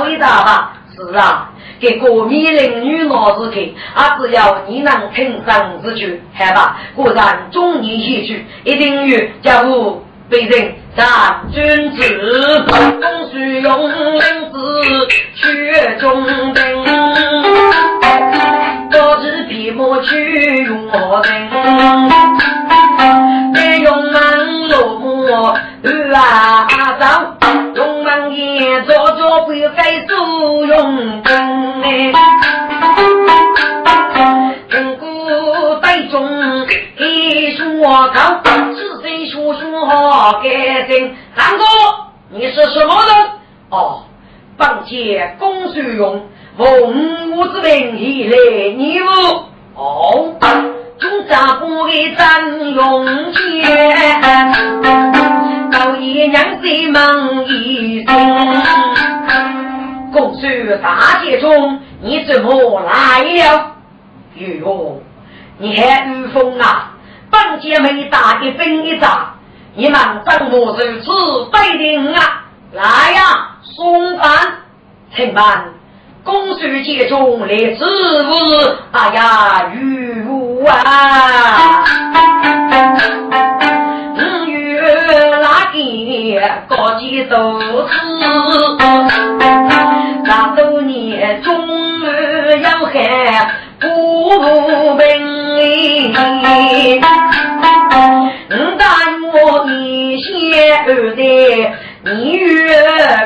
中走一大吧？是啊，给个米龄女老子看，啊，只要你能听上之句，好吧？果然中年一句，一定有家务被人。咱君子公需用文字学中兵，多知笔墨去我等，别用满落墨啊张，用满眼做做不该做用功哎，听古代中一说高。叔叔好干净，三哥，你是什么人？哦，本节公孙用奉我之名义来你。哦，中长不给张用钱，老爷娘子忙一生。公孙大姐中，你怎么来了？哟，你还御风啊？本姐妹打的分一仗，你们怎么如此卑定啊？来呀，送饭，请问公孙姐中来之物？哎呀，玉物啊！五月那天高几都是，那多年中有海不平。你答我你先二代，你月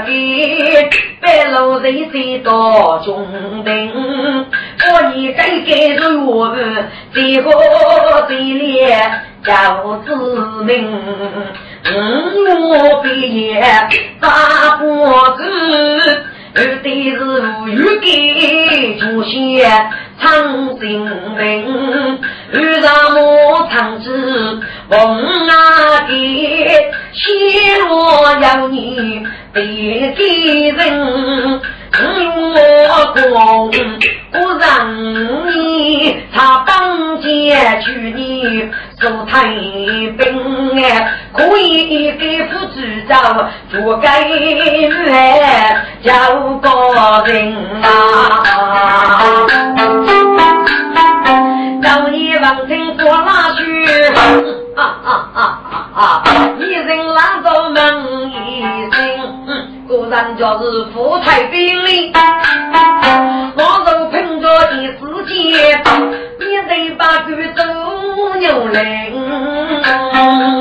给白露人谁到中等？我你该该是我最好最烈叫子民，我毕业大伯子。二代是欲给祖先唱新闻，遇上我唱子逢啊给，希望要你别给人。我公不让你他当街去你做太平哎，可以给夫子找做该来叫个人啊，就是富太兵哩，我手凭着一支箭，你得把举走牛人。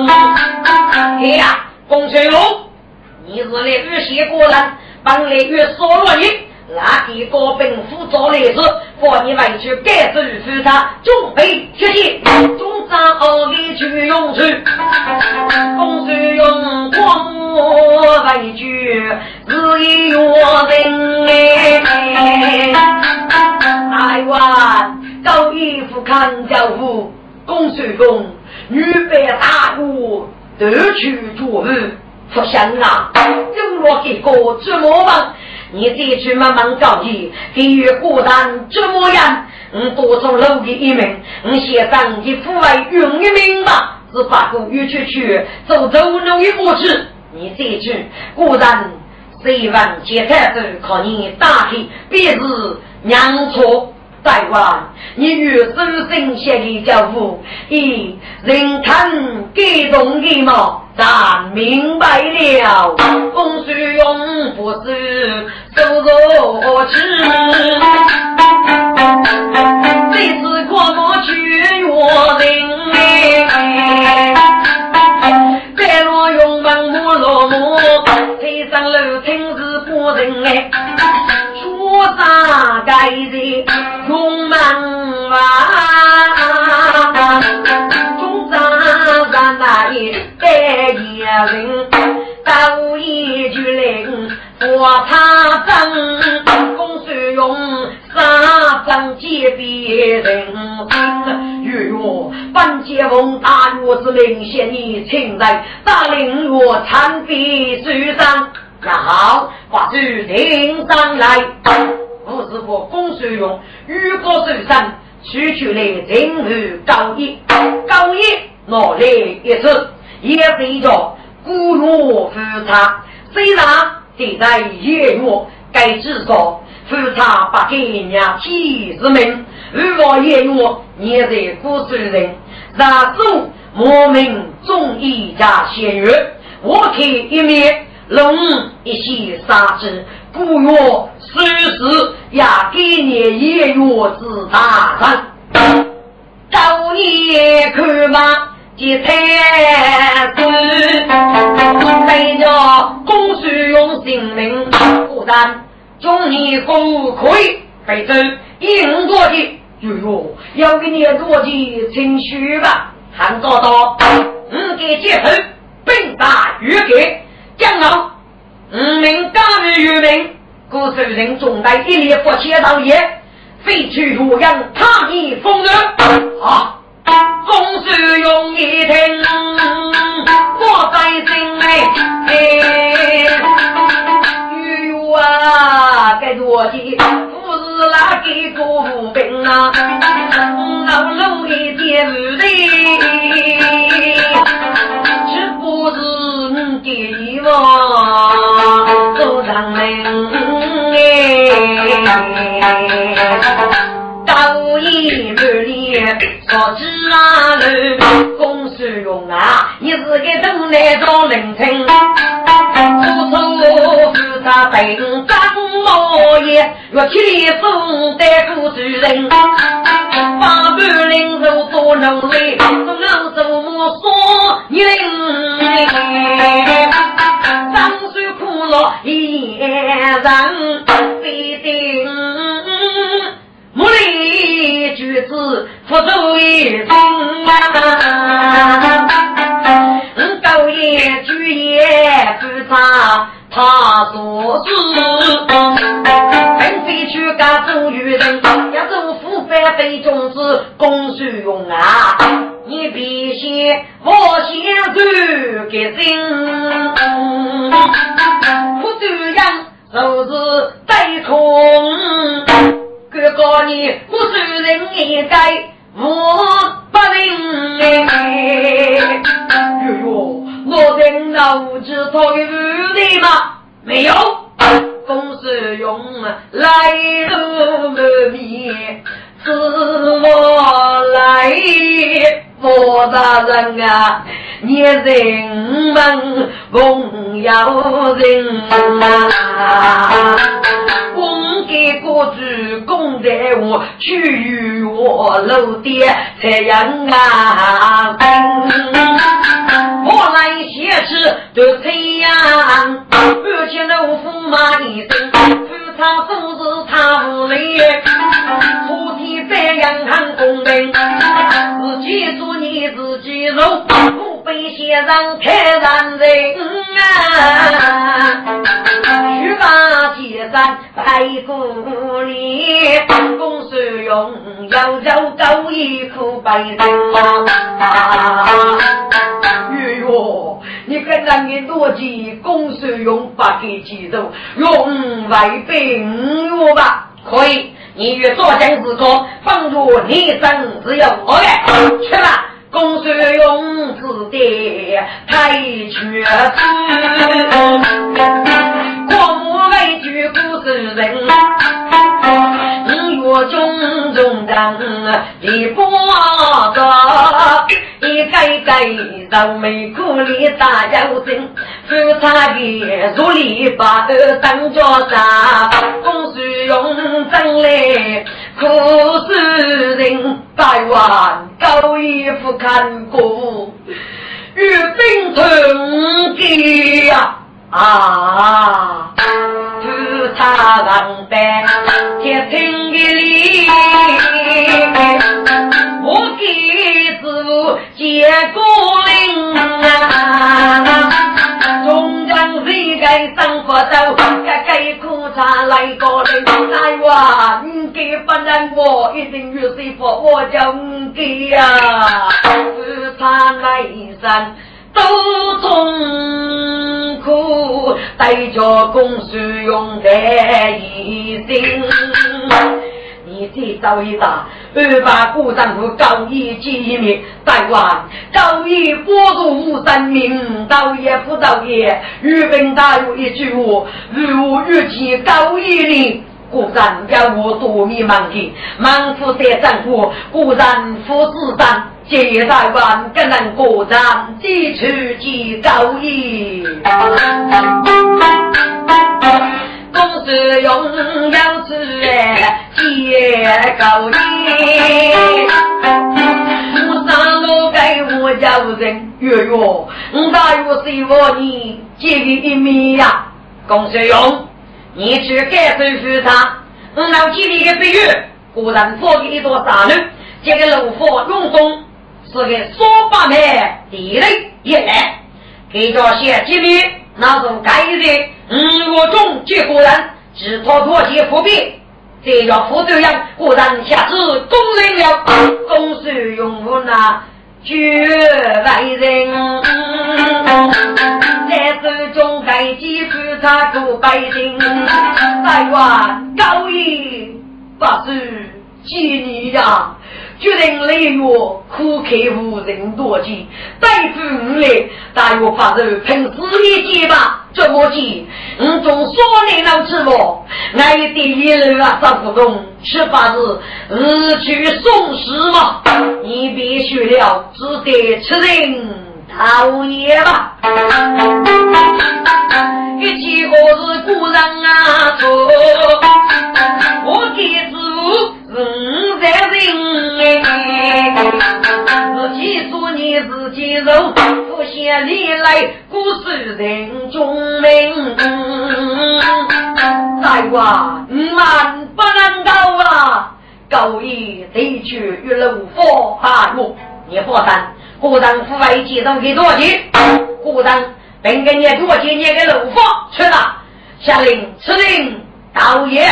哎呀，公孙龙，你是来遇邪国人，帮来遇所罗你。那一个兵夫做来时，放你回去改制服他，准备你这去慢慢搞起，给予孤单折磨样？你多做楼的一名，你先当你父爱用一名吧，是把个约去去走走路一过去。你这去孤单，虽然接菜都靠你打开，别是娘错。台湾，你与周生写的教父，以人看感动的嘛，咱明白了。公孙用不是走弱智，这次过我去我人，白罗用忙木落木，推上楼听是不人哎。我大概的用门哇，中山山那一代人，到一句灵，我他真公孙用三张借别人听，与我本节奉大岳之令，献你请来，大领我参比书上。那好，把主领上来。吴我公孙用，如果受伤，取出来人物高一，高一拿来一次，也是着孤弱夫差，虽然现在夜月该知道夫差不给娘妻之命，如果夜月也在孤孙人，那种莫名中一家仙月，我看一面。龙一些杀之，故曰虽死也给你一月之大胜。高年看马即太子，为着公孙用性命，不但中年公可以被走，应多的哟哟，要给你多的情绪吧。韩昭道，五给接头，兵大预给。江老五名刚于于民，故受人总带一列不切道也，废去洛阳，他以风流。啊！公孙用一听，我在心内。哎呦啊！该多的不是那个国兵啊，老路一点累，只不是。给我走上门哎，高一半年说知啊路，公孙勇啊，你是个东南做人情，出手是他本张毛爷，若起里送得公孙人，八百零手做奴隶，老祖母说你张水苦乐一人，必定木里举子福州一人。高爷举业不差，他做事，并非去干做女人，要做腐败非种子，公孙用啊，你必先我先走给人，不这样就是对空。哥哥你我虽人也该我不能哎，哟哟，我在脑子头有的吗？没有，公司用来路满面，是我来，我大人啊，你人们共要人啊。给国主公在我，去与我楼爹才养啊！我来写诗都这样，而且老夫骂一声，非常都是他无理，出题这样很公平，自己做你自己做，不被先生太难人啊！去把结山白骨里，公孙用要走高一口白人啊！你跟让你多记公孙用把给记住，用外兵我吧，可以。你与左将之歌，放入你生只有我来去吧。公孙用子弟太绝子。我母为举孤身人，五月中中当李伯德，一改改让美苦里打腰针，夫差的如里把儿当家啥？公孙用真来苦死人，百万高衣服看过，与兵同给呀。啊，菩萨王班接听的礼，我给师傅接过令啊。中将谁该生活走，该该苦茶来个人。来话，你给不能我一定有师傅，我叫你给呀。菩萨来生。都痛苦，代价公输用在一心。你这造一大，二把古丈夫高义机密，台湾高一波入无生命，道也不道也。日本大有一句话：如无日期高义哩。古人要我多迷茫的，忙夫在丈夫，古人夫子长，接台湾更能过长，几处几高义。公是用要子接高义，我上路给我家人，月月我大约希望你接个一米呀，公是用。你去感受复查，我脑筋里的比喻，果然放给一座山路，这个炉火用中是个说八面地雷一来，给着写几米，那种该的，嗯，我中结果然，只托妥协伏笔，这要副队长果然下次攻人了，公事用我那。绝外人，在手中盖几副他做百姓，台湾高义不是几年呀。决定雷月苦客无人多见，逮住五来，大约发愁凭自己结吧。怎么见？五中说你能吃我，俺一点一路啊找不动，吃法子日去送死嘛。你别学了，只得吃人讨厌吧。一起何是故人啊？说，我给子。五在人哎，自己说你自己肉，不嫌你来古时人中名。大话你们不能够啊！高义得去与龙佛哈哟，你放心，古人父爱接到给多少钱？古人本给你多少钱？你给楼房去了，下令吃令道爷，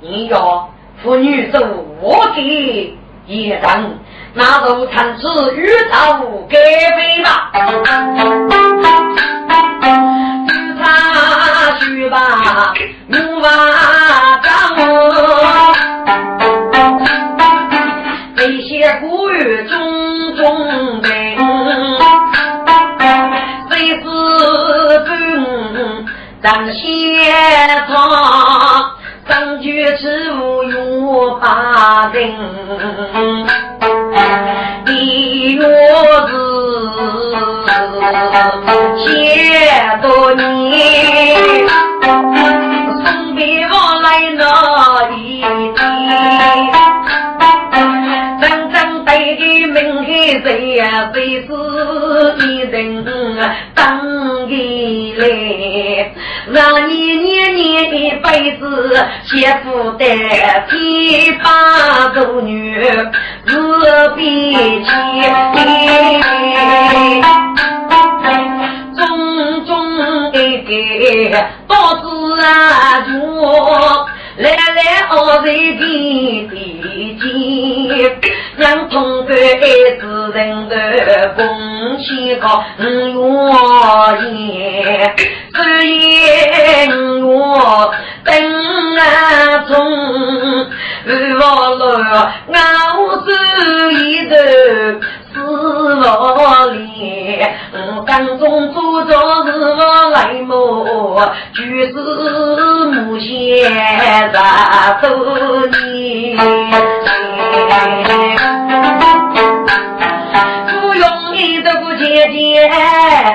你要。妇女走我给一人，那就趁此与他给飞吧。只差去吧，木瓦本咱先唱。张举之无用八人，李月是写多年，送别我来那一天，真正对的门开谁呀？谁是一人当一来？让你年年一辈子幸福的七八个女子比起，种种一个刀子啊，就。来来，二岁的弟弟，让同伴爱子人的共起个五月十一五等啊中，二六熬子一头。是我里，当中做着是我来么？就是母先杀多年，不容易得个姐姐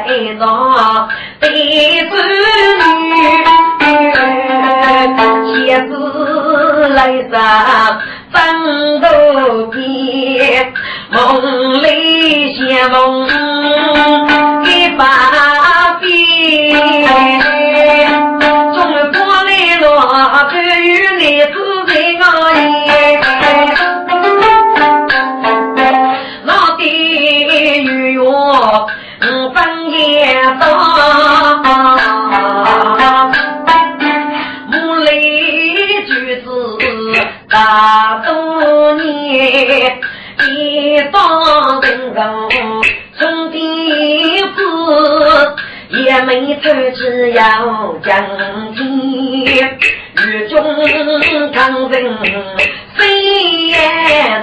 一张对子女，鞋子来上。要将天，雨中抗人飞也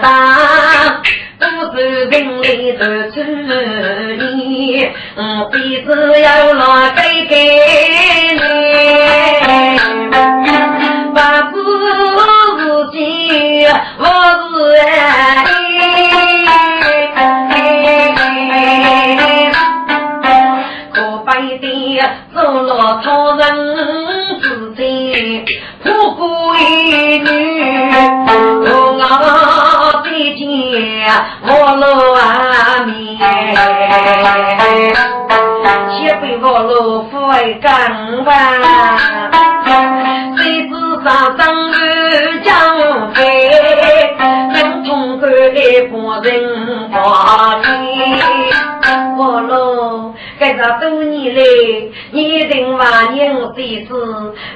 大。都是人类的主意，嗯，鼻子要拿一定万年谁知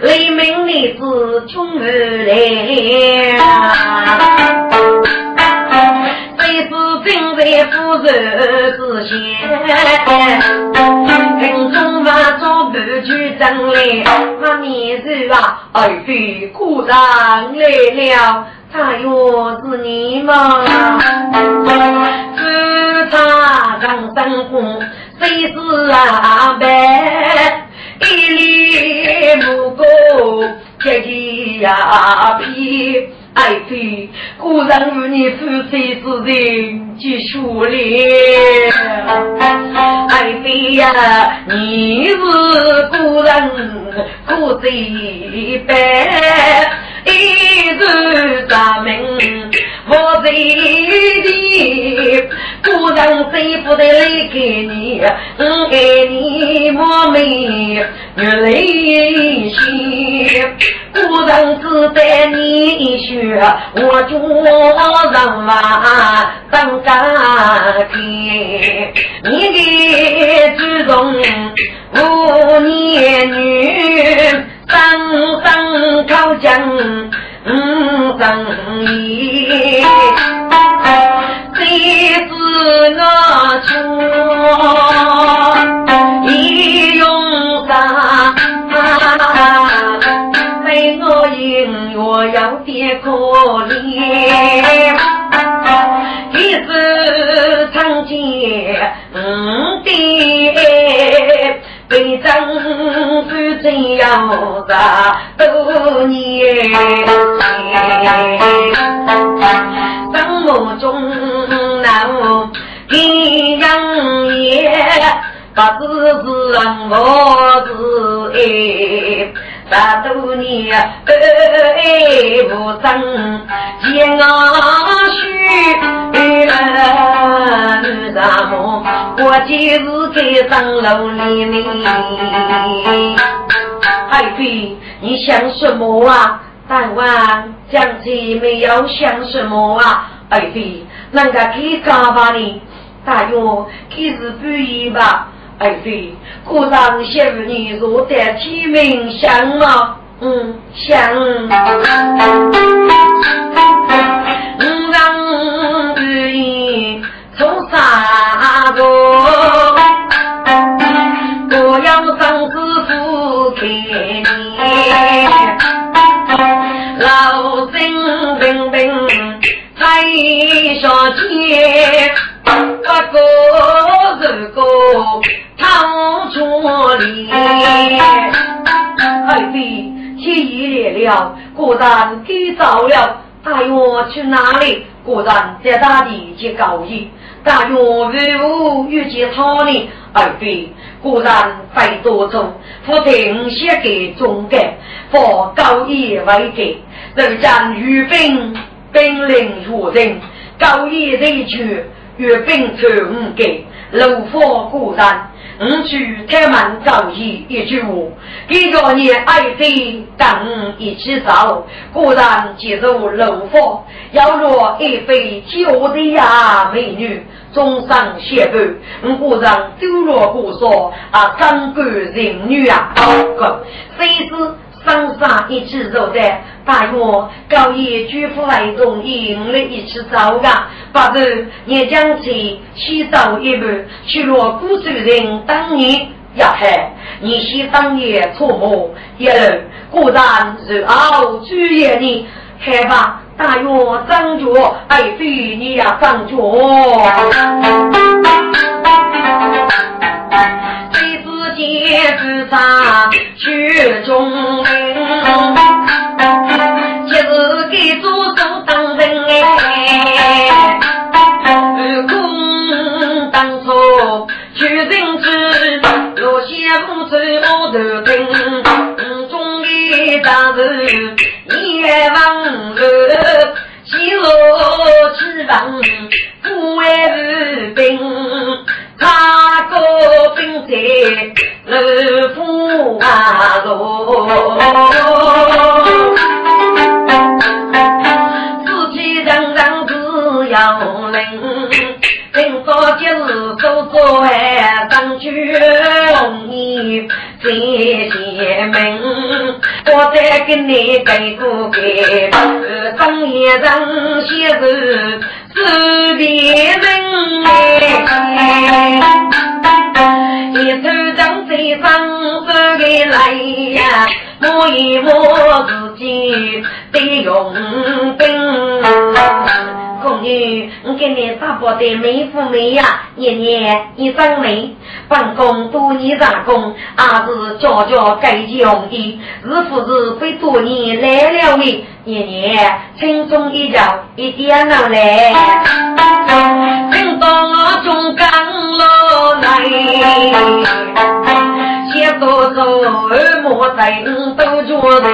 黎明的子穷儿来。谁是正在夫人之先？跟中华做不去争来，那年日啊，爱妃故人来了，他又是你吗？只差张三公，谁是阿白？一粒木果，结结呀皮。爱妃，果然与你夫妻之人结下了。爱妃呀，你是故人可最白，一日咱们我最的，故人谁不得来给你？我爱你莫美，越来越心，故人只待你一句。我做人嘛当家庭，你的祖宗五年女，生生靠将五生意，谁知我错一用啥？为我因我有点可怜，一直长见嗯的被丈夫这样子多年，生活中难给人也，不知是我是爱。大多年恩爱无争，见我须来什么？我就是在上楼里面。爱妃，你想什么啊？大王，将军没有想什么啊？爱妃，人家可以干吧你？大约可是不易吧？爱妃，故让小女若得天命相吗？嗯，相。我让你从啥个？我要张师傅给你，老身平平才下街，不过如果。唐卓里，爱妃天已来了，果然给早了。大约去哪里？果然在大地接高义。大约为吾遇见他呢？爱妃果然在多中，父亲写给中改，for 高义为给，人将御兵兵临何人？高义人去，御兵传五给，怒火果然。五句开门造义一句话，给着你爱妃等一起走，果然进入楼房。要若爱妃娇的呀美女，终生相伴。我果然丢了不说啊，珍贵人女啊！谁是上山一起走的，大约高一举夫为容易，我们一起走的。八日也将去洗澡一步，去落古州人当年呀嘿，你先当年错磨一路，果然是熬主业呢，害怕。大约张脚，爱妃你呀张脚。谁知见自杀曲中人，今日给祖宗当人哎，公当初取人质，若先不知我头听，中的大事。也忘了，几落几忘，不为士兵，他个兵在楼府啊坐，自己人人只要领，今朝节日做做哎，当军衣在前门。我再给你给不给？当一人写字是别人哎，一头长在上手的来呀，摸一摸自己的用兵。宫女，我给你打包的美妇美呀，年年一张美，办公多年打工，儿子家家该用的，是不是非多年来了的？年年轻松一觉一点能来，二莫在都做人。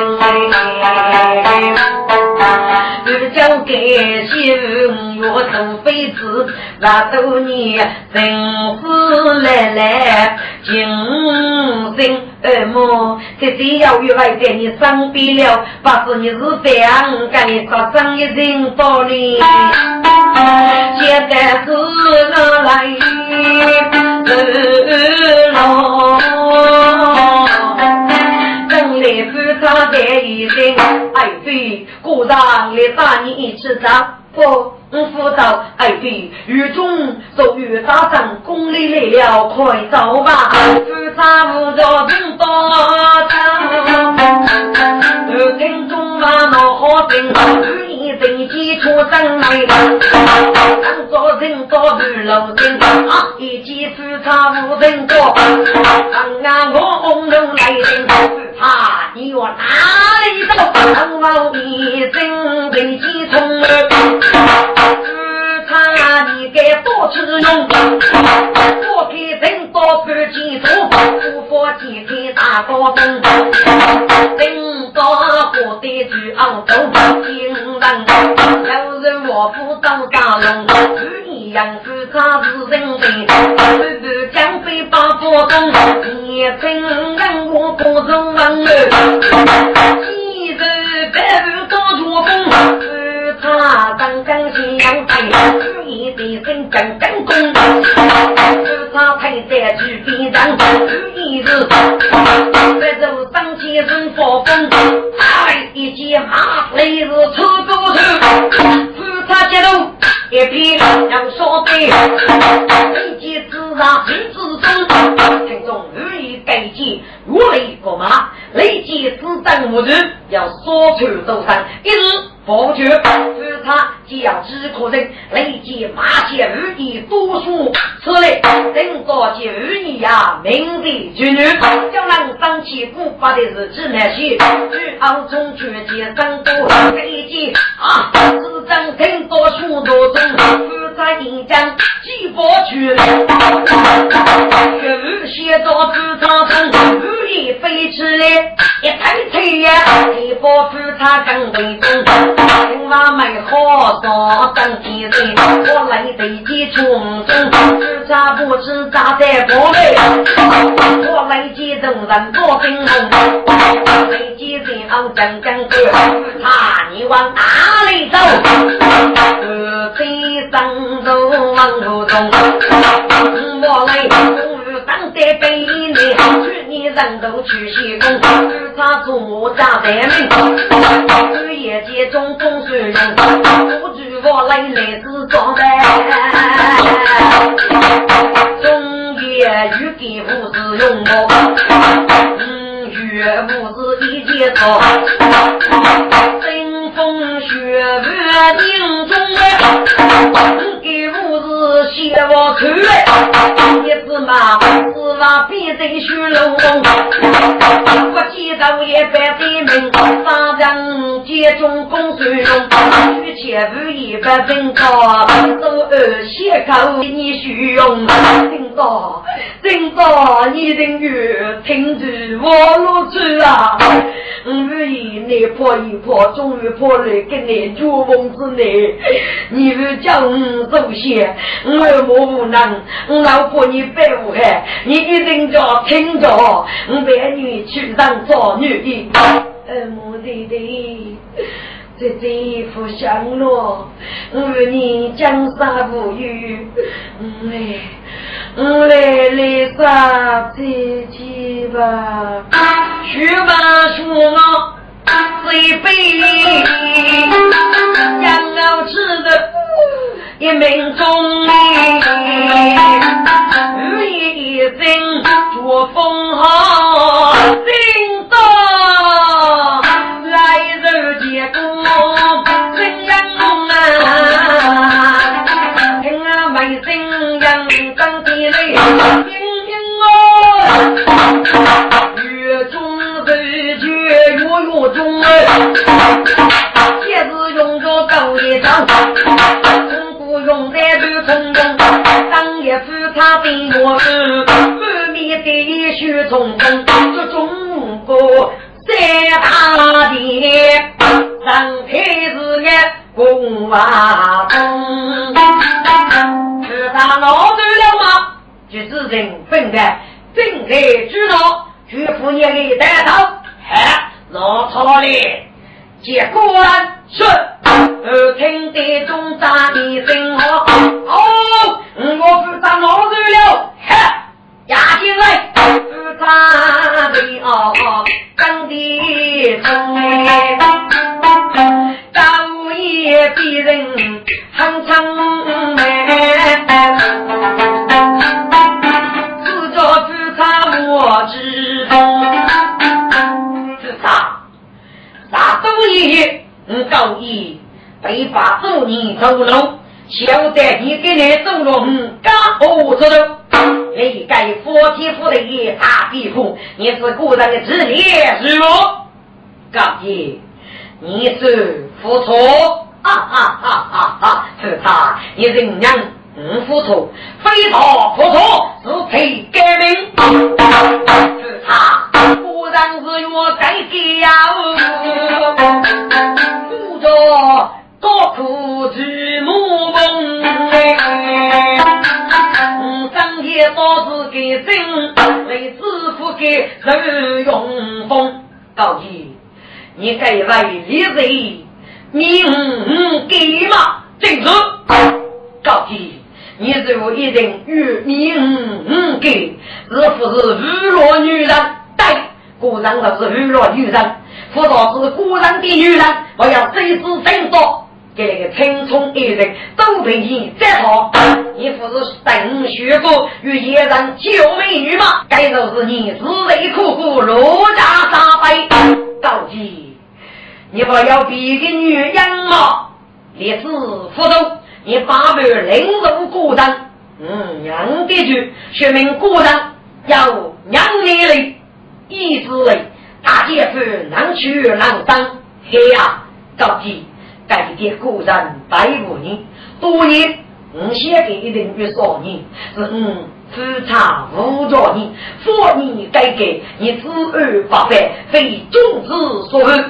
只交给媳妇我做妃子，那多年真是来来精神二母，这只要与外在你生病了，不是你是这样该发生一人道理。现在是哪来日落？夫他在一人，爱妃。故让来打你一起走，不，我辅导爱妃，雨中走雨打仗，宫里来了，快走吧，夫差不着真多长，有听众话闹好听。人间出生来，当做人多如老人，一见夫差无人过。当啊我红楼来人，他你我哪里走？当老一生人间从儿，夫差你该多吃用，多给人多不记住，不佛几天大高峰，人多过得去昂头，惊人。有人卧虎当大龙，与你杨氏他是人才，日日将飞把波动，也真让我不人问儿，今日白日多做工，是他刚刚心阳台，与你的真正正功，是他配在举边上，与你是白日一阵暴风，打来，一见马雷是出多头，夫他接路一片要说对，一见自上心之中，群众予以改进，如雷过马，雷击自当无人，要说出都上一日。不绝，是他既要知可人，累计马些儿女读书，此类整个就儿女呀，名利军女，叫人生气不发的日子那些，去后中去接生多，累计啊，是真听多书多中，负责演讲几百句，有些到职场上，如意飞起来，一推推呀，一把负他更为重。青蛙没好上当天人，我来得及重生，只差不知扎在锅里。我来接众人多惊动，来接人后真真，他你往哪里走？二飞上路往路中，我来。当在北里，去年人。人。都去西宫，他做家在门，半夜接中风水用，不惧我来来自装扮，中夜雨给不是用我，嗯，月不是一件错，腥风血雨凝中给我是写我去，一只马。那边在修龙宫，我记得也百对门，三人接中公孙龙，娶妾妇一百分高，都二血口你虚荣，听到听到你等于听住我路子啊，我愿意你破一破，终于破了跟你绝风之内，你是叫我走先，我无能，我老婆你别无害，你。一定叫听着，我陪你去当做女的。呃，母弟弟，这这副香罗，我与你江山无虞。我来，我来来杀这几吧，去吧，说我这一杯羊羔吃的。一命中雨一声捉风号，听到来人结果真阳啊！听啊，没声阳当地雷，听听哦，越中日绝月月中，也是用着高一张。用在路中中，当一副他的模样，满面的血冲冲，这中国三大殿，上台是个公娃中，是他老头了吗？就是人分的，分开知道，绝不念的带头，哎，老操嘞，结果是。耳听得中扎的声，哦，我负责老走了，哈，押进来，负责的哦，真的重，早夜别人很长走路，晓得你给你走路干何子路？你该佛体佛的一大地府，你是古人的职业是么？高爷，你是付出啊啊啊啊啊！是他，你人娘不付出，非他付出是谁革命？是他，果然是我该给呀！不着。多苦举木梦哎，张爷刀子给真，为知府给人用风。高义，你该为李贼命给吗？正是。高义，你就一定与命给，是不是娱乐女人？对，果然都是娱乐女人。不道是果然的女人，我要追之深说。这个青葱一人都被你再好，你不是等学过与野人救美女吗？该就是你自累苦苦落家杀败，高级，你不要比个女人吗？你是福州，你八辈领入古人，嗯，娘的句说明古人要娘的嘞，意思嘞，大姐夫能娶能当，嘿呀，高级。改点古人百五年，多年我写给一定于少年，是嗯夫差无着你，佛你改革，你子儿八百，非君子所为。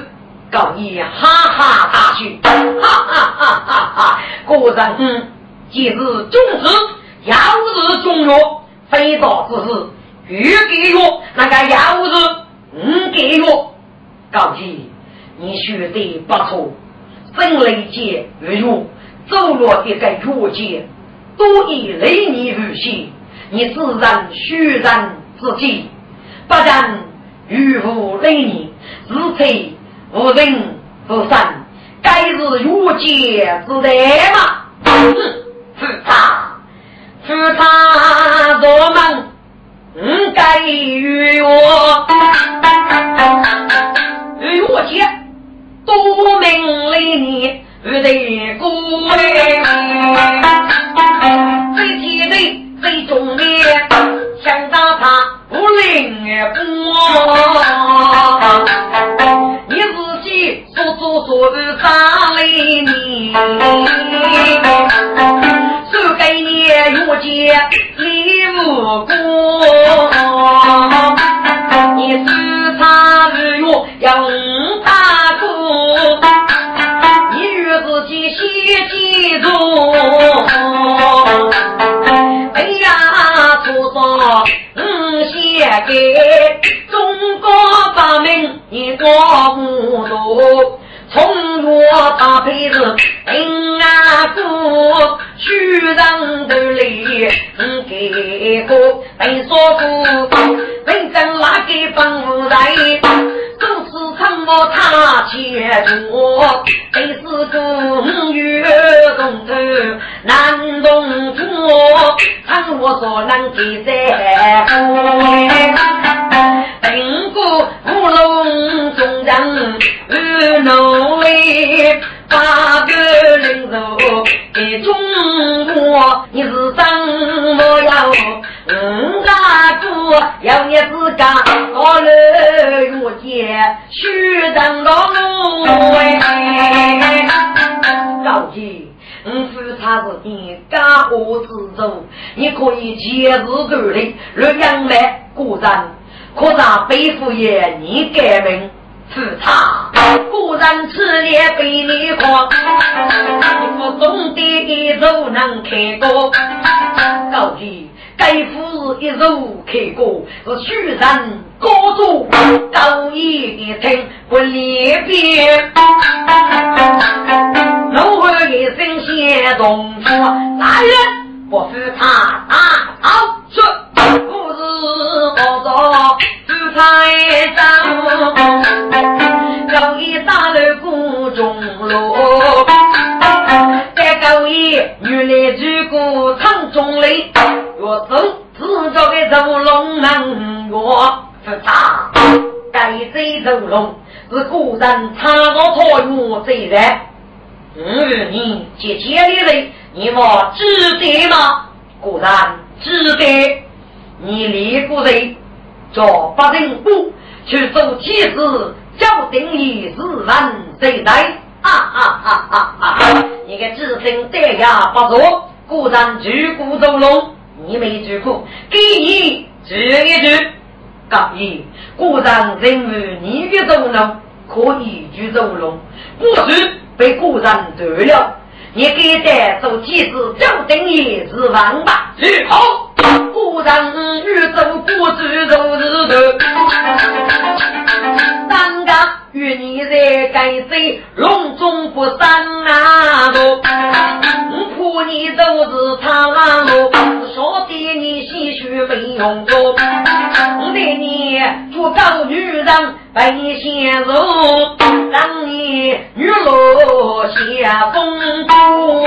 告你哈哈大笑，哈哈哈哈哈！果然，嗯，既是君子，又是中药，非道之事，欲给药，那个又是唔给药。告你，你学得不错。分雷劫日月，走落一个月界，多以雷你如心，你自然虚然自己。不然与无累你，自催无人不散，该是越界之代嘛？哼，是他，是他做梦，嗯，该与我与我结，多命累你。不得过哎，最气馁最重烈，想打他不灵波。你自己说说说的啥来你？说给你越界你无辜，你是要五大哥。自己先记住，哎呀，多少嗯，献给中国发明一个糊涂，从我大辈子平安过，虚人头里嗯给过，被说服，真正哪个帮不来？总是看我他前途，非是公月中头难动作，看我所能记在定过要你自家高楼越界，虚张老哎。高级，我是他是你家伙之中，你可以节日锻炼，若养来果然，可让背负也你改名。是他，果然此烈被你狂，不懂得一手能开过，高级该夫一手开过，是虚人高足高一听不离别，怒喝一声先动手，来人，不是他大好说，不是我做。台上，高一打了鼓中锣，再高一原来举鼓唱中雷，我走自家的走龙门我是他，该这走龙是古人唱我讨厌这人，嗯，你姐姐的人，你我知得吗？古人知得，你离过人。叫八人部去做妻子，叫定义是万岁在啊啊啊啊啊！你个自身带牙不错，果然举骨走龙，你没举过，给你举一举。高一果然认为你的走龙可以去走龙，不许被果然断了。你给带做妻子，就等于是王八，好。古人欲走不知都日头，与你在跟随，隆中不散啊！我怕你都是长路，说的你唏嘘没用过。我对你做高女人本先入，让你女落下风波，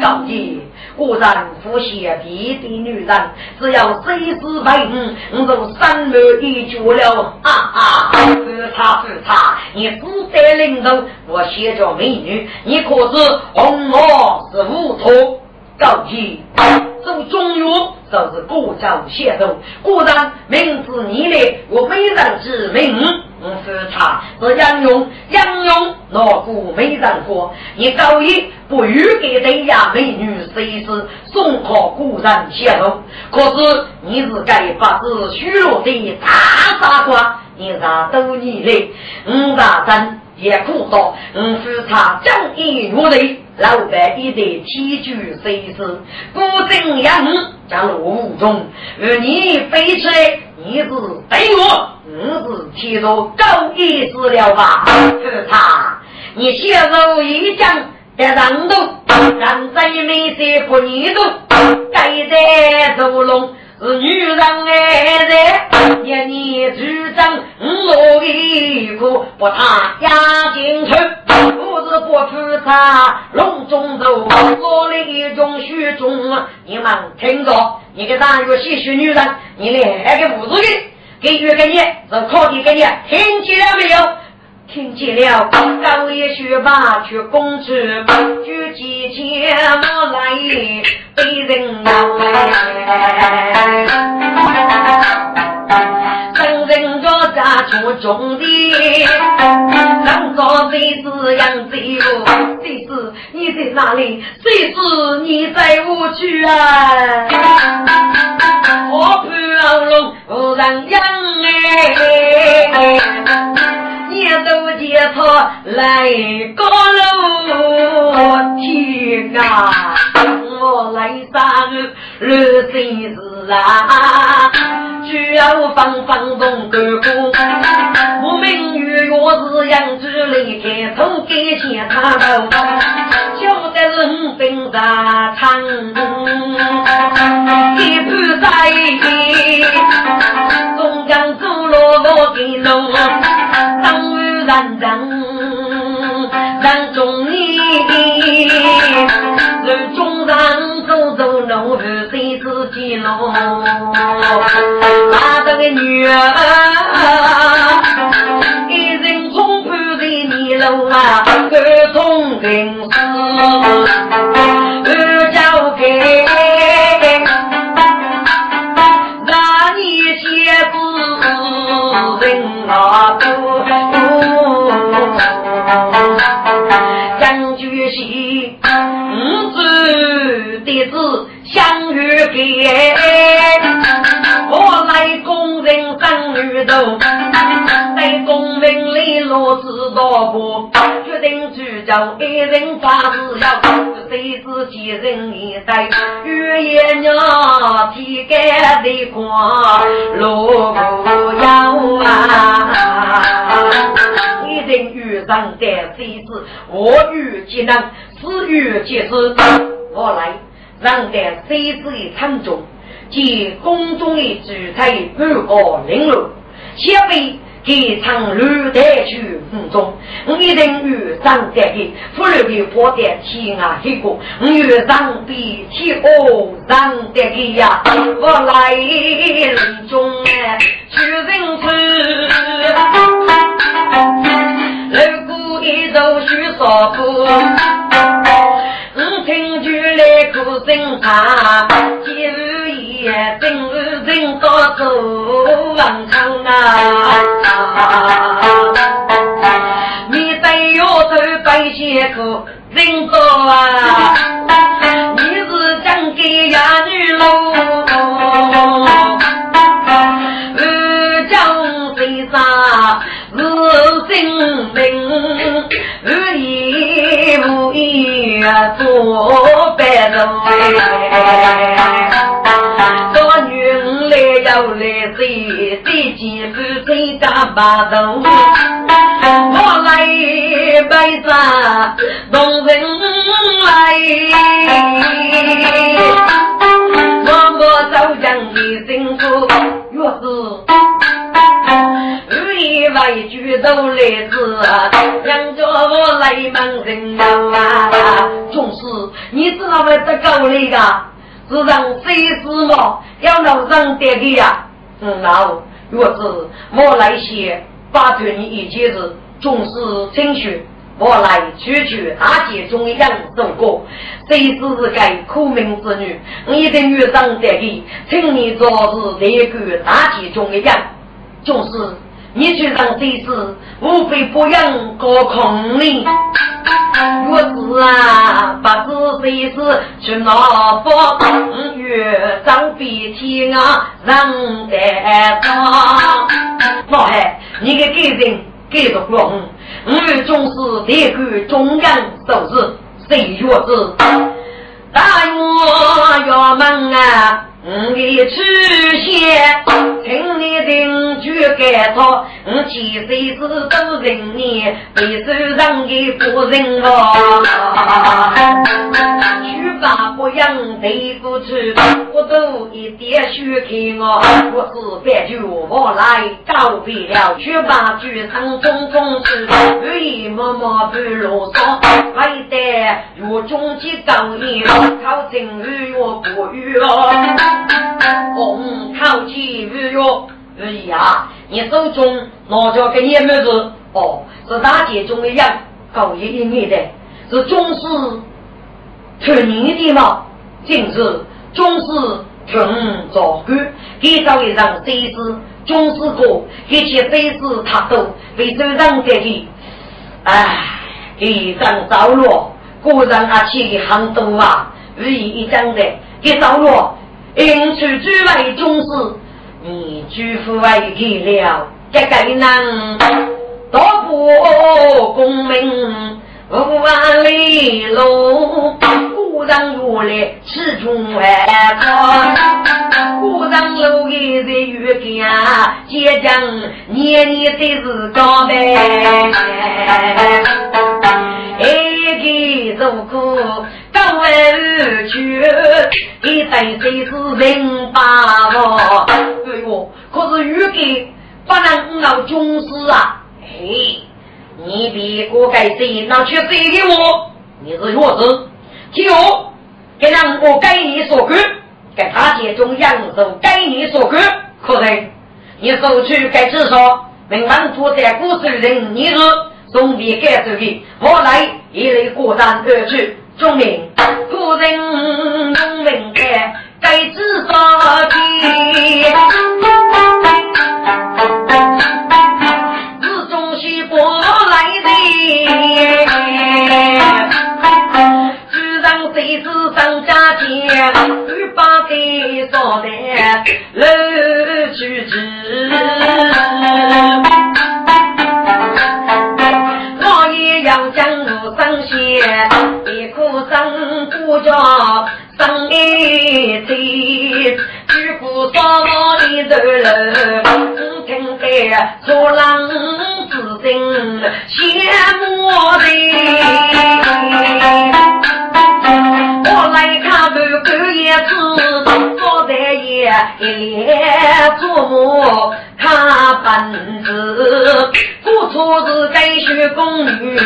高级。果然，夫妻必的女人，只要谁是配我，我就三六一绝了。啊啊！是他是他，你只得领头，我写着美女，你可是红我是乌托。高级走中药，就是古早写手。果然，名字你来，我没人知名。我是他，是杨勇，杨勇那股没人过。你高一不欲给人家美女随时送好古人写手，可是你是该发自虚弱的大傻瓜，你咋都你来？五大真也苦道，我是他正义如雷。老板一代天诛谁死？不正阳叫罗武中，而你飞出来，你是对我，你是替着高义之了吧？是他，你泄露一将得人动，让在没些不逆动，该在屠龙是女人爱在，一年主张我一苦，把他押进去，不是不出差，笼中走，我的一种虚中，你们听着，你个大约些许女人，你来个五十个，给予给你，是考的给你，听见了没有？听见了，高一学霸去公主，举几千我来被人闹。真人家家出种的，人家谁是杨贼哦？谁是你在哪里？谁是你在屋去啊？我盘龙无人养哎。一走街头来高楼，天啊！我来啥日日真是啊！只要放放纵干过，我明月我是杨子来开头给钱他头，晓得是五分茶长，一盘菜，人人人中意，人中人走走路，谁自己路？大的女儿，一人冲破在泥路啊，各种人事，子相遇给，我来工人争女头，在公明里落知道不？决定主教一人发誓要，谁知几人一代，月夜娘提干的光，路不要啊！一人遇上的谁知我遇艰难，死遇皆是我来。让在谁子的场中，及宫中的主菜半个零落，下辈给唱绿带去风中，我一定与张得的富留的破的天涯黑过，我与张比起哦张得的呀，我来人中哎，去人村，路过一座许少夫。来苦声唱，今日夜正人到走王场啊！你不要走白鞋裤，人多啊！你是讲给伢女喽？做白人，做女儿来要来谁？谁几夫谁家把头？我来背上动人来，我我走向的幸福，若是。一位举头来子，让着我来忙人啊！总是你知道为这个那个，是让谁死么？要让人得的呀！嗯，那若是我来写，把对你一件事，总是情绪，我来区区大街中央走过，谁知是该苦命之女，你的女上得的，请你早日列个大街中央，就是。你去让这事，无非不养高空呢。若是啊，不知谁是去哪方，月长比天啊，人得长。老汉，你给给人给着光，我们总是得个中央都是谁月子？大院院门啊！我的出现，请你定居改造。我几岁时都人年，被受上的夫人哦。娶吧不养的内不出，我都一点血看我，我是别就我来告别了，去把剧场种种事，不一默默不啰嗦，还得若终极高音，靠近日月不语哦，红靠近日月，哎呀，你手中拿着个叶么子？哦，是大姐中的样，高一点的，是中式纯年的嘛？今日中式纯早歌，给找一上这是中式歌，给些非是他都非洲人在的，哎，一张早落，果然阿去的很多啊，如意一张的，给早落，因此诸位中士，你诸父为给了，这个能。多不功名五万里路，古人如来始终外靠。古人路一在遇家，结将年年都是高拜。一个入苦高而去，一代谁是人把握？哎呦，可是遇见不能闹穷事啊！嘿，你别过改谁，那却谁给我？你是弱子，听我，给让我该你所干，给他接中扬州该你所干，可能你走去该至少，明晚坐在古时人，你是送别该走的，我来一类过山而去，证明古人农民该该至少的。过来的，居然谁是张家界，欲把给烧的楼去子。一颗生不着。生一天，举步上一走路，听得做郎之心羡慕的。我来看看狗叶子，一脸做梦。他本子不错是该学宫女，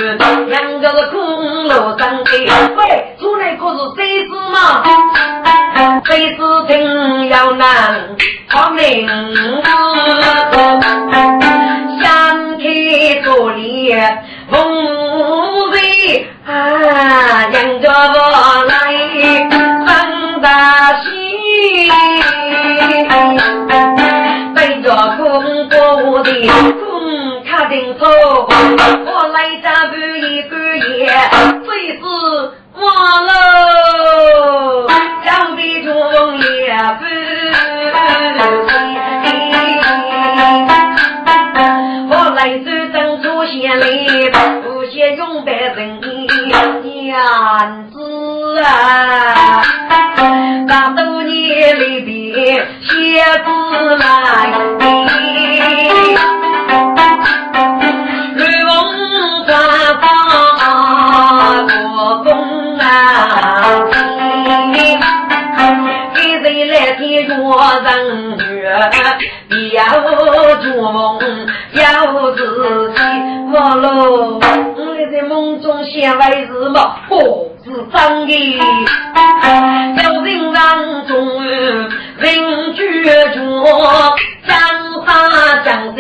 两个是公路上的。喂，出来可是谁子嘛？谁子真要难好名字，想起这里风水啊，两个我来锅的空卡丁车，我来这半一个夜，最是忘了江边中也不我来这等出现了，不写永白人娘子啊，大多年里边写字来，绿风花放过冬啊，给谁来天若人月，要做梦要自己，我喽，我在梦中想为什么？是真的，有人让中人居住，江山江山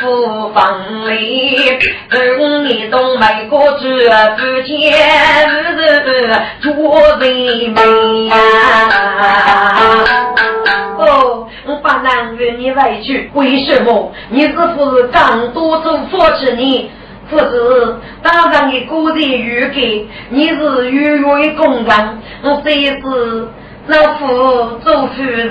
不放里，等你东北过去不见做人美呀。哦，把男人你委屈，为什么？你是不是刚多做佛子呢？不是，当然你个人预给，你是月月公干，我这是老夫做夫人。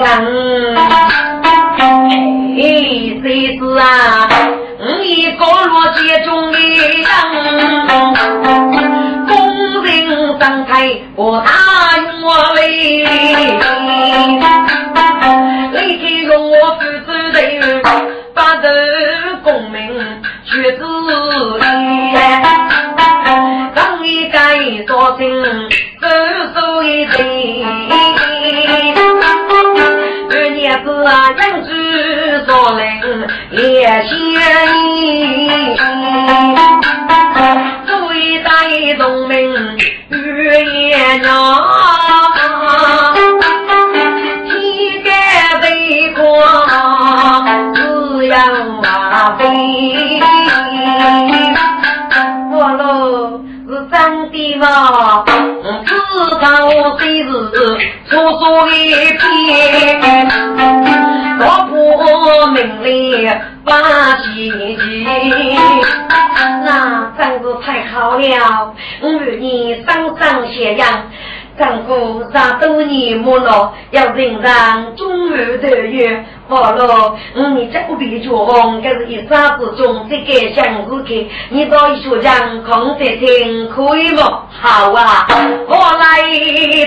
上多年没了，要人上中午的月，好了，你这不必绝望，这是一沙子中这个相思客，你到一学讲空着听可以吗？好啊，我来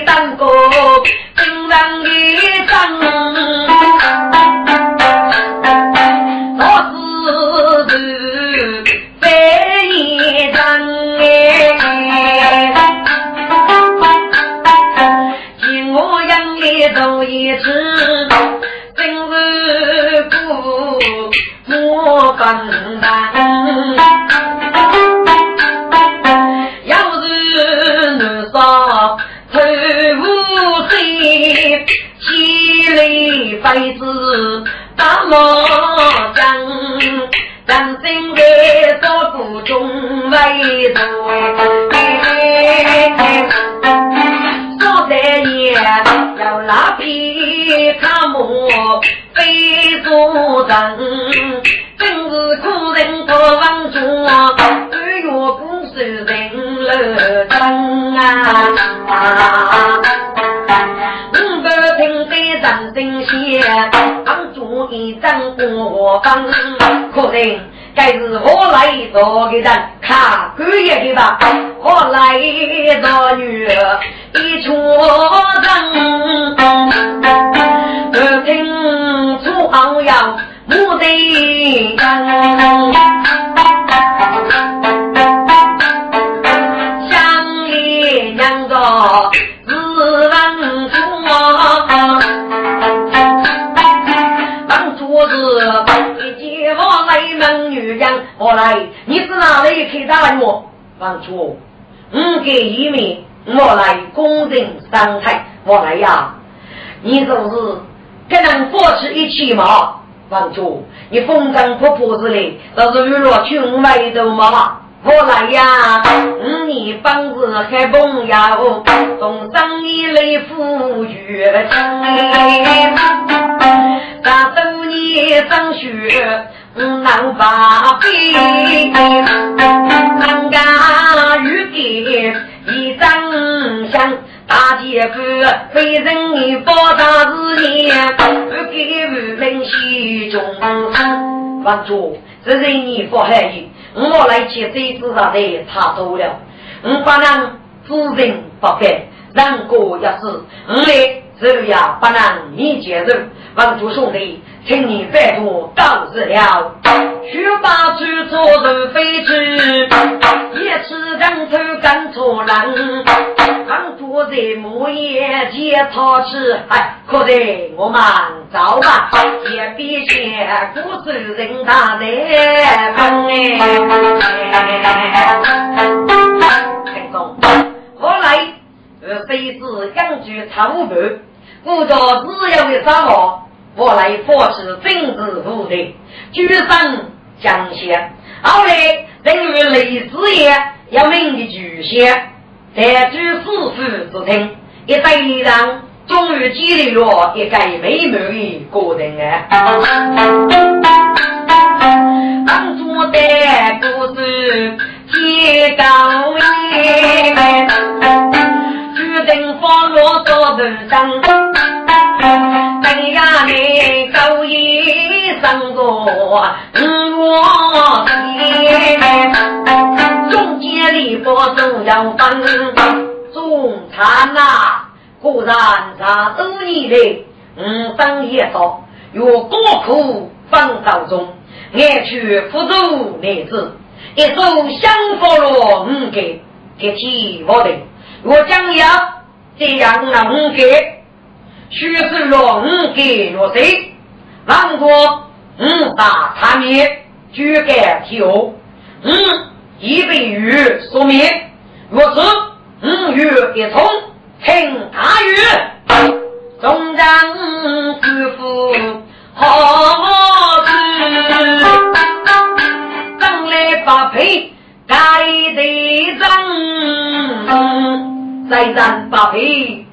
当个平常的张，我是非一张哎。走一次，真是苦莫分担。要是能上头无水，千里飞子大毛将，咱真的做不中为主。皮卡木非做人，真是苦人多望中，二月不是人乐真啊！五百平的人真闲，帮助一张过方，可能。该是我来做的人，看官爷的吧。我来做女，一出人，不得人。乡里两个自问出，当桌子。我来问女人，我来，你是哪里去打我？王主，我给一面，我来公正上台，我来呀。你就是跟人保持一起嘛？王主，你风尘仆仆之类，都是娱乐群外头嘛？我来呀，五年本事还朋友，从生意来富裕强，咱多年上学。能发悲，难干雨给一张相，大姐夫非人你报答事业，不给无人喜中生。王主，这是你不海意，我来接这子上的差多了，我不能夫人不给，人过一死，我来这样不能你接受。王主兄弟。请你拜托告辞了，学把去做人非知，一次人头干错人，当主在木叶接草吃，哎，可得我们走吧，也别嫌古时人大难分哎。成功，后来呃，非是养居长务部，故作自由的生活。我来扶持政治部队，举升江县。后来等于雷子也要命的巨县，在居四府之厅，一代人终于建立了一个美满的个人啊！当初的故事天高远，决定放落到人生。哎呀，你高一生个我天，中间里不中要分，中餐呐，果然啥都你的，嗯，等一道，若高苦分道中，爱去福州男子，一手相佛罗五给给起我的，我将要这样五给。许是龙给若谁？王国嗯打他灭，举改后，嗯一被雨所灭，若是五月一冲，听大雨，中将师傅好事，将来八配盖得真，再战八配，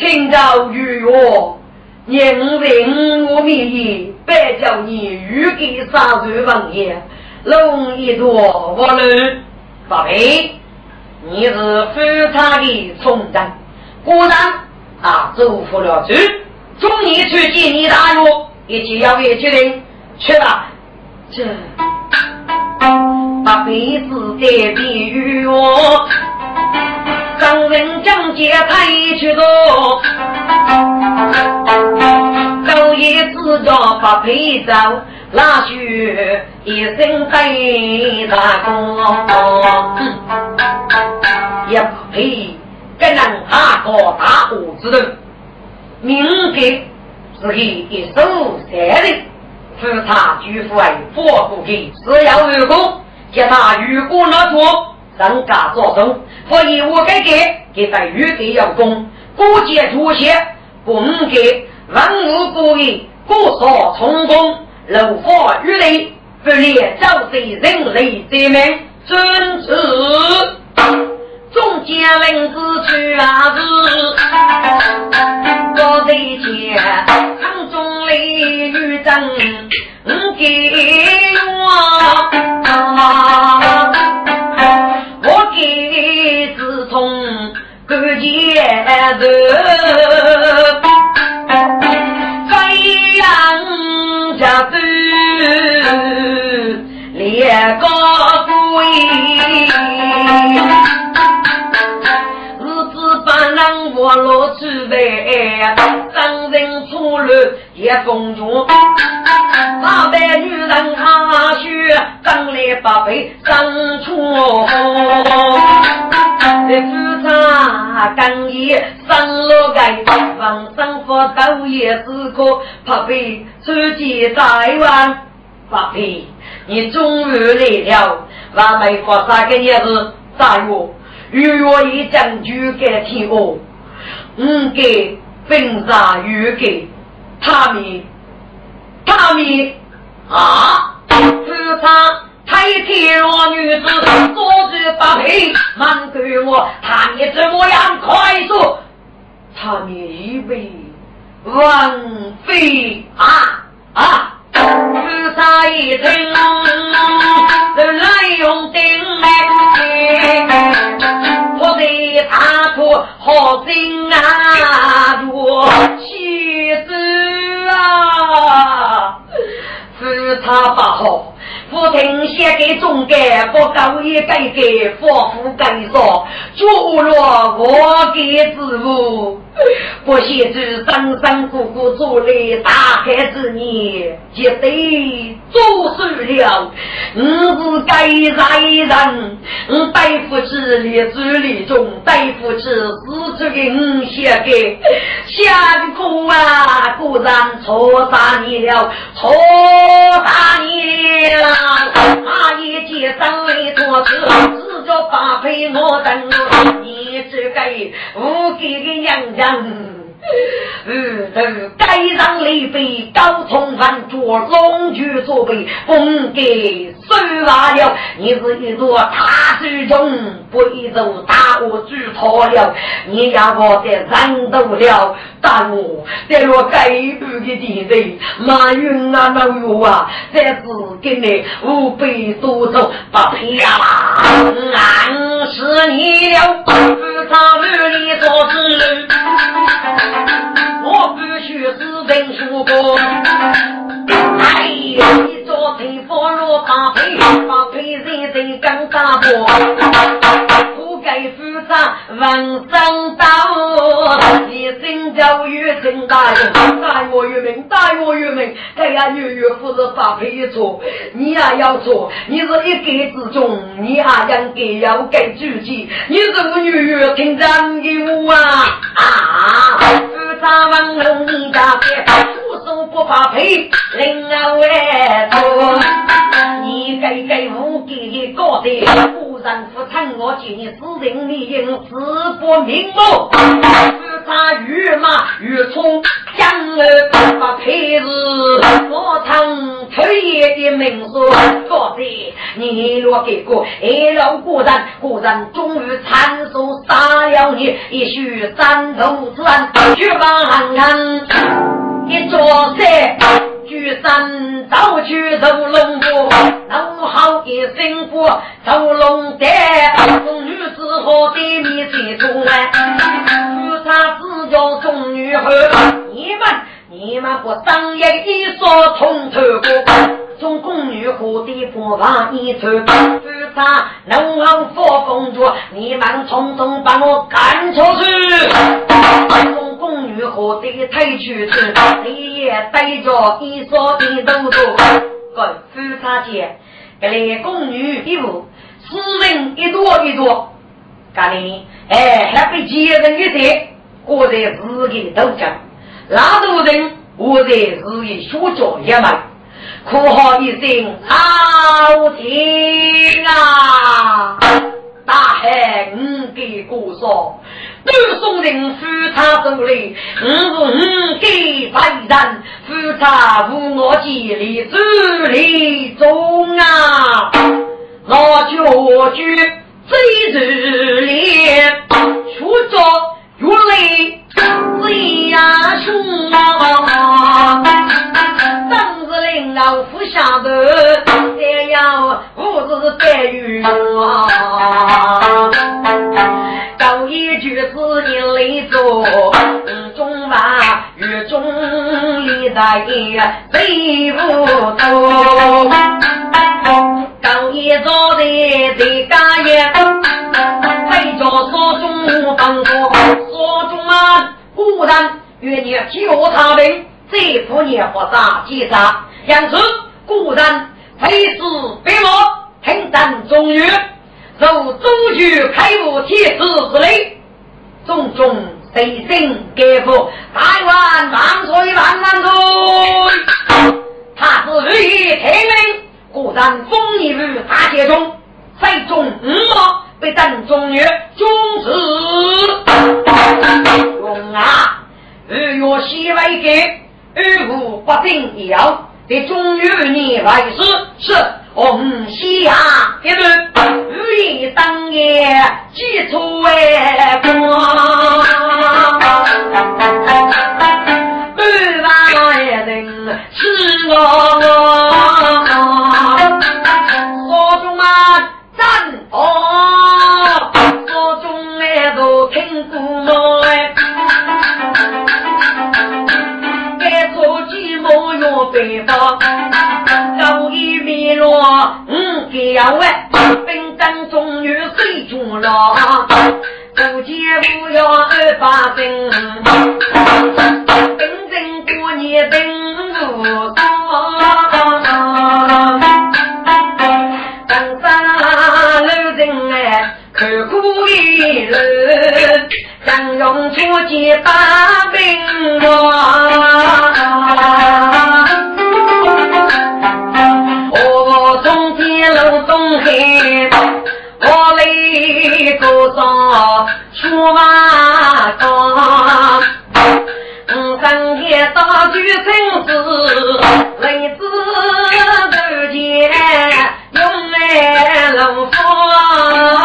请教与我。年人我名义，白叫你欲给杀人王爷，龙一朵我论，宝贝，你是非常的忠贞，果然啊，祝福了主，终于去见你大约，一起要为决定去吧。这把辈子的比喻我。张人将劫太去多，高爷自家不陪走，拉去一生在大功。一陪跟人下个大屋子，名给是己一手三人，富他居富为富不给，只要如果叫他如果那做。人家做中，所以我改革给在玉给要供，古节出现，公给万物不义，古所充公，楼佛玉雷，不列造贼人类之命，尊子，众家文字去啊子，我在前，堂中雷女真，不给我。给自从过节日，飞扬家族列个贵。把人我落去呗，张人出路也风中，八百女人下去，张来八倍生出。这夫差刚一生了个，王生福都也是个八倍出去在玩，八倍你终于来了，我没发啥个也是在我。如我一将军给听我，五给分杀玉给他们，他们啊，自他太天罗女子，坐着八配，满给我，他们怎么样？快说，他们以为王妃啊啊！自杀一听，人来用定我在他处好心啊，我妻子啊，自杀不好。不听写给中改，不高也改改，佛父改说，做了我给之物，不写住生生苦苦做来大海之年，绝对做错了。我是该人人，我对不起列祖列宗，对不起死者给我写给，辛苦啊，果然错杀你了，错杀你了。阿爷接上来做事，只叫八陪我等，你这个无给的娘娘。嗯，头该让李飞高冲饭做龙驹作备，封给收完了。你是一座大水中，不一座大屋住错了。你要我在战斗了，但我在我该部的地雷，马云啊老友啊，在是给你五百多走，不漂亮，暗示你了，不差哪里做事。我必须是人说过，哎呀，一朝天放落大配，大配人人更大波，不该负责万生道，一生教育真大用，待我于命，待我于命，哎呀，女女不是发配错，你也要错，你是一改之中，你还应该要改主见，你是我女女听真的话啊啊！夫差万龙家别，出手不不怕赔，另外多。你给给我给的高的，不然不趁我见你私人利益，自不瞑目。是他御马御冲，将来不配是我曾推业的名说高的，你若给过二老果然果然终于参数杀了你，也许三头之案，绝望一座山。举山走去走龙坡，弄好一身骨，走龙带，众女子和对面谁中来？有他自叫众女后，你们你们不当一一说通透过，从宫女和的不往一走，有他能好佛风着，你们匆匆把我赶出去。宫女何得退去子，你也带着一双一兜兜。跟夫差姐，这里宫女一屋，私人一多一多。干你哎，还被奸人一些，我在自己都讲，那多人我在自己学教也嘛，哭号一声好听啊！大海五给过少。都送人夫差手里，五五给白人夫差无我几里主里中啊，老脚举最热烈，出着月来最呀凶啊，当时领导府下头，这样不是待遇啊。高一句是一来做，中华与中里的最不多。高一早的在家业，为着所中帮助，所中啊，固然愿你救他们，这副年活啥结啥，因此固然非是非我听咱中原。受中举开悟天师之类，种种随心给付，台湾万岁万万岁！他是日夜听命，果然风雨于大街中，最终五毛被邓中岳终止。用啊，二月西为给，二五不定要，对中岳你来是是。红西呀，一路雨里当夜几处哎光，满房人是我我，中啊战哦，所中哎都听过我哎，该做寂寞要北方。落五角哎，兵当中有水中了，不见不要二八兵，兵阵过年兵如多，登山路人哎，看苦一路，张勇出击把兵我树话高，五更一到就生枝，为子不见用来露宿。